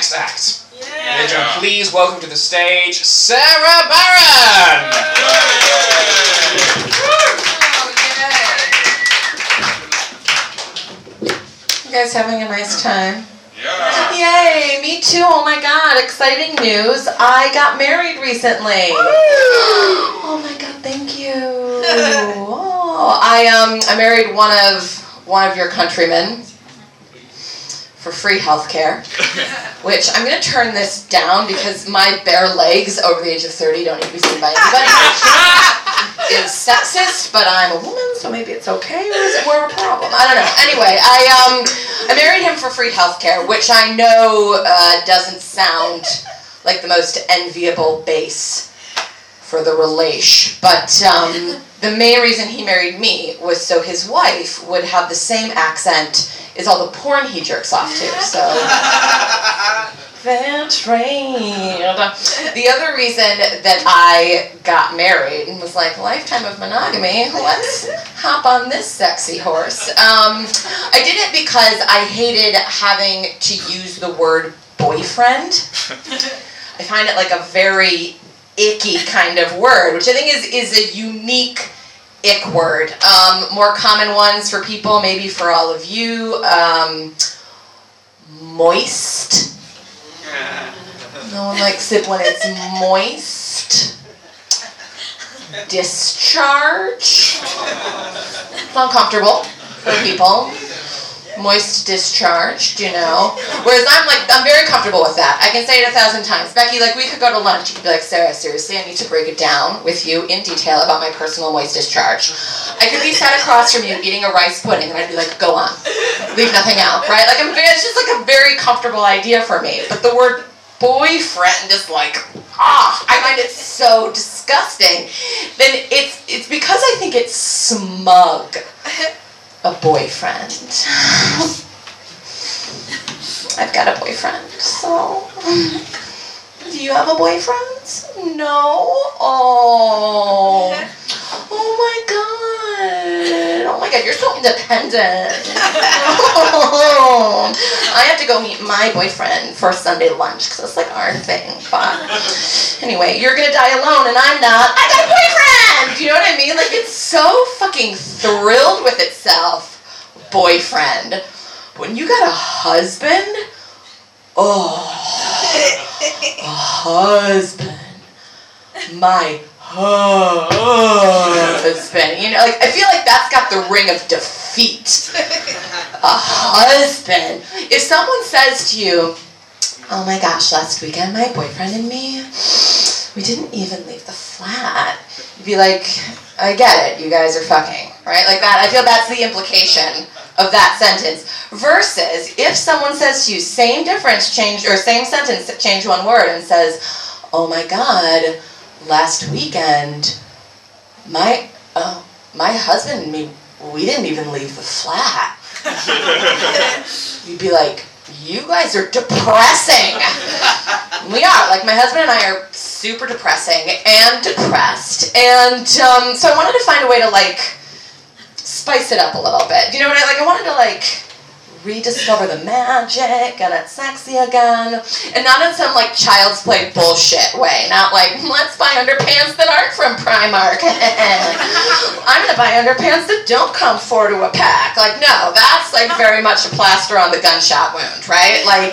next act. Yeah. Would you please welcome to the stage Sara Barron? You guys having a nice time? Yeah. Yay, me too. Oh my god, exciting news. I got married recently. oh my god, thank you. oh, I um I married one of one of your countrymen for free health care, which I'm going to turn this down because my bare legs over the age of 30 don't need to be seen by anybody. is sexist, but I'm a woman, so maybe it's okay, or is it more of a problem? I don't know. Anyway, I um, I married him for free health care, which I know uh, doesn't sound like the most enviable base for the relation, but um, the main reason he married me was so his wife would have the same accent is all the porn he jerks off to. So. Van The other reason that I got married and was like, lifetime of monogamy, let's hop on this sexy horse. Um, I did it because I hated having to use the word boyfriend. I find it like a very icky kind of word, which I think is, is a unique ick word. Um, more common ones for people, maybe for all of you. Um, moist. No one likes it when it's moist. Discharge. It's uncomfortable for people moist discharged, you know. Whereas I'm like, I'm very comfortable with that. I can say it a thousand times. Becky, like, we could go to lunch. You could be like, Sara, seriously, I need to break it down with you in detail about my personal moist discharge. I could be sat across from you eating a rice pudding, and I'd be like, go on. Leave nothing out, right? Like, I'm, it's just like a very comfortable idea for me. But the word boyfriend is like, ah, I find it so disgusting. Then it's, it's because I think it's smug a boyfriend. I've got a boyfriend, so. Do you have a boyfriend? No? Oh. Oh my god. Oh my god, you're so independent. Oh. I have to go meet my boyfriend for Sunday lunch because it's like our thing. But anyway, you're gonna die alone and I'm not. I got a boyfriend! Do you know what I mean? Like, it's so fucking thrilled with itself. Boyfriend. When you got a husband, oh, a husband. My husband. You know, like I feel like that's got the ring of defeat. A husband. If someone says to you, "Oh my gosh, last weekend my boyfriend and me, we didn't even leave the flat," you'd be like, "I get it. You guys are fucking, right? Like that." I feel that's the implication of that sentence. Versus if someone says to you, same difference, change or same sentence, change one word, and says, "Oh my god." last weekend, my uh, my husband and me, we didn't even leave the flat. You'd be like, you guys are depressing. we are. Like my husband and I are super depressing and depressed, and um, so I wanted to find a way to like spice it up a little bit. You know what I like? I wanted to like rediscover the magic, and it's sexy again. And not in some like child's play bullshit way. Not like, hmm, let's buy underpants that aren't from Primark. I'm gonna buy underpants that don't come four to a pack. Like, no, that's like very much a plaster on the gunshot wound, right? Like,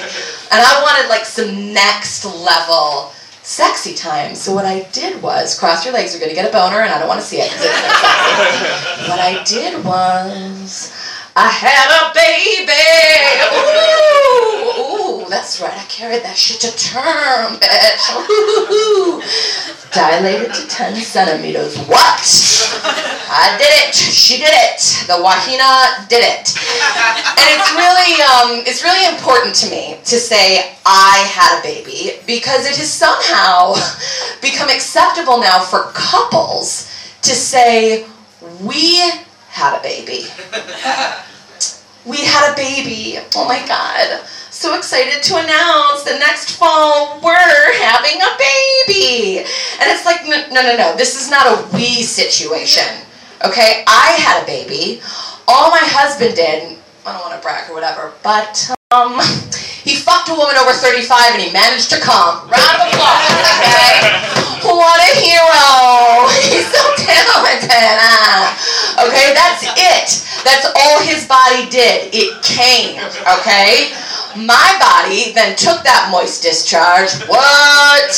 and I wanted like some next level sexy time. So what I did was, cross your legs, you're gonna get a boner, and I don't want to see it because it's sexy. what I did was, I had a baby. Ooh, ooh, that's right. I carried that shit to term, bitch. Ooh, dilated to 10 centimeters. What? I did it. She did it. The Wahina did it. And it's really, um, it's really important to me to say I had a baby because it has somehow become acceptable now for couples to say we had a baby. We had a baby. Oh my God. So excited to announce that next fall we're having a baby. And it's like, no, no, no. This is not a we situation. Okay? I had a baby. All my husband did, I don't want to brag or whatever, but um, He fucked a woman over 35 and he managed to come. Round of applause, okay? What a hero! He's so talented. Okay, that's it. That's all his body did. It came, okay? My body then took that moist discharge. What?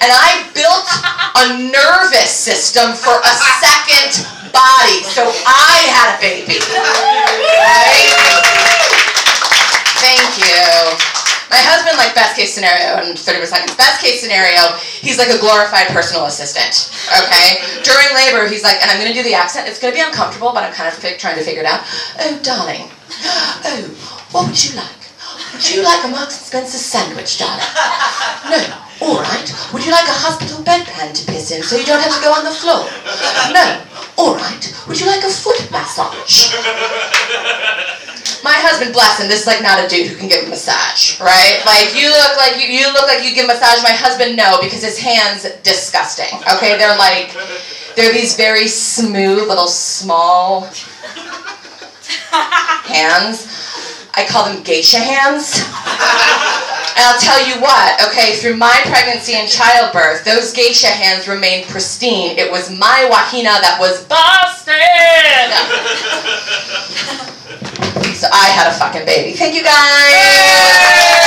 And I built a nervous system for a second body. So I had a baby. Right? Thank you. My husband, like best case scenario, in 30 more seconds, best case scenario, he's like a glorified personal assistant. Okay? During labor, he's like, and I'm gonna do the accent, it's gonna be uncomfortable, but I'm kind of fi- trying to figure it out. Oh, darling. Oh, what would you like? Would you like a Marks and Spencer sandwich, darling? No. All right. Would you like a hospital bedpan to piss in so you don't have to go on the floor? No. All right. Would you like a foot massage? My husband, bless him, this is like not a dude who can give a massage, right? Like you look like you, you look like you give massage. My husband, no, because his hands disgusting. Okay, they're like they're these very smooth little small hands. I call them geisha hands. And I'll tell you what, okay, through my pregnancy and childbirth, those geisha hands remained pristine. It was my Wahina that was busted. I had a fucking baby. Thank you guys.